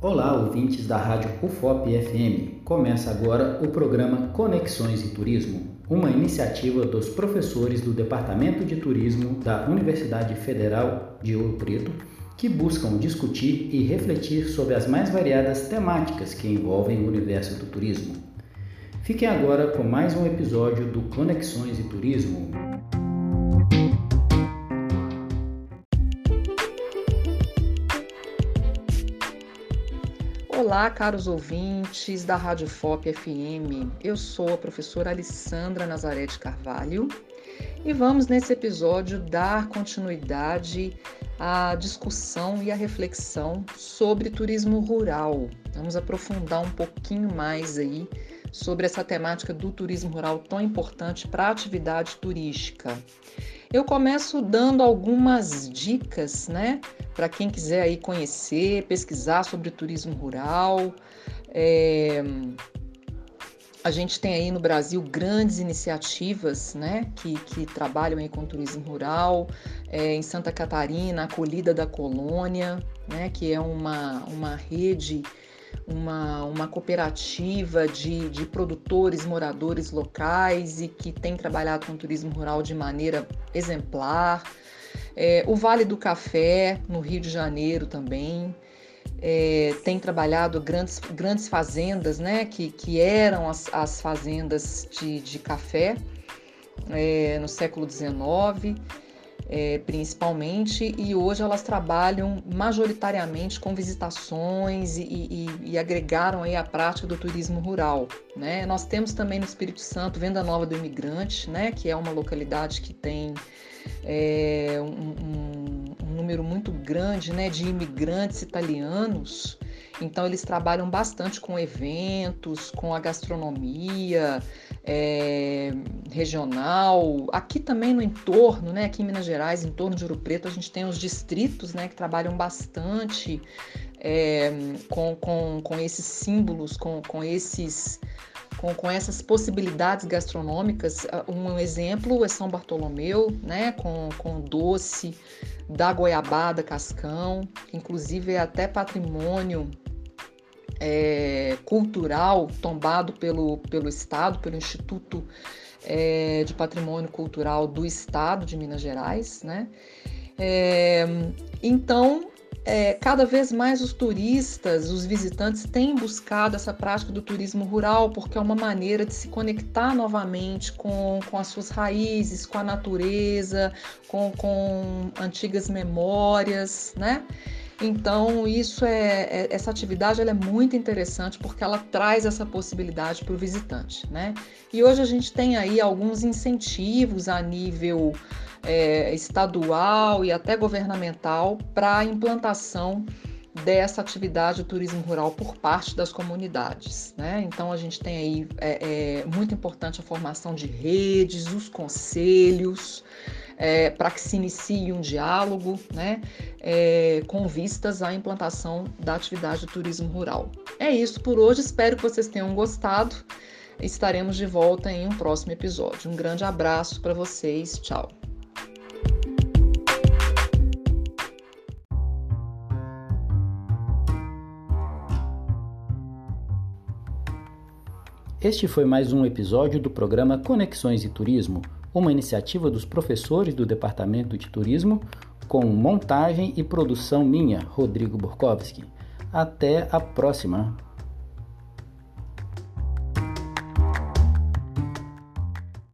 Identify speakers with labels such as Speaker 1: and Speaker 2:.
Speaker 1: Olá, ouvintes da Rádio UFOP FM. Começa agora o programa Conexões e Turismo, uma iniciativa dos professores do Departamento de Turismo da Universidade Federal de Ouro Preto, que buscam discutir e refletir sobre as mais variadas temáticas que envolvem o universo do turismo. Fiquem agora com mais um episódio do Conexões e Turismo.
Speaker 2: Olá, caros ouvintes da Rádio FOP FM. Eu sou a professora Alessandra Nazaré de Carvalho e vamos nesse episódio dar continuidade à discussão e à reflexão sobre turismo rural. Vamos aprofundar um pouquinho mais aí sobre essa temática do turismo rural tão importante para a atividade turística. Eu começo dando algumas dicas, né, para quem quiser aí conhecer, pesquisar sobre turismo rural. É... A gente tem aí no Brasil grandes iniciativas, né, que, que trabalham aí com turismo rural. É, em Santa Catarina, a Acolhida da Colônia, né, que é uma, uma rede uma, uma cooperativa de, de produtores, moradores locais e que tem trabalhado com turismo rural de maneira exemplar. É, o Vale do Café, no Rio de Janeiro também, é, tem trabalhado grandes, grandes fazendas, né, que, que eram as, as fazendas de, de café é, no século XIX é, principalmente, e hoje elas trabalham majoritariamente com visitações e, e, e, agregaram aí a prática do turismo rural. Né? Nós temos também no Espírito Santo Venda Nova do Imigrante, né? que é uma localidade que tem é, um, um, um, número muito grande né, de imigrantes italianos. Então, eles trabalham bastante com eventos, com a gastronomia, é, regional. Aqui também no entorno, né, aqui em Minas Gerais, em torno de Ouro Preto, a gente tem os distritos né, que trabalham bastante é, com, com, com esses símbolos, com, com esses. Com, com, essas possibilidades gastronômicas. Um exemplo é São Bartolomeu, né, com, com doce da goiabada cascão, inclusive é até patrimônio é, cultural tombado pelo, pelo Estado, pelo Instituto é, de Patrimônio Cultural do Estado de Minas Gerais, né? É, então, é, cada vez mais os turistas, os visitantes têm buscado essa prática do turismo rural, porque é uma maneira de se conectar novamente com, com as suas raízes, com a natureza, com, com antigas memórias, né? Então, isso é, é essa atividade é muito interessante porque ela traz essa possibilidade para o visitante, né? E hoje a gente tem aí alguns incentivos a nível é, estadual e até governamental para a implantação dessa atividade de turismo rural por parte das comunidades. Né? Então a gente tem aí é, é muito importante a formação de redes, os conselhos, é, para que se inicie um diálogo né, é, com vistas à implantação da atividade de turismo rural. É isso por hoje, espero que vocês tenham gostado. Estaremos de volta em um próximo episódio. Um grande abraço para vocês, tchau.
Speaker 1: Este foi mais um episódio do programa Conexões e Turismo uma iniciativa dos professores do Departamento de Turismo, com montagem e produção minha, Rodrigo Borkowski. Até a próxima!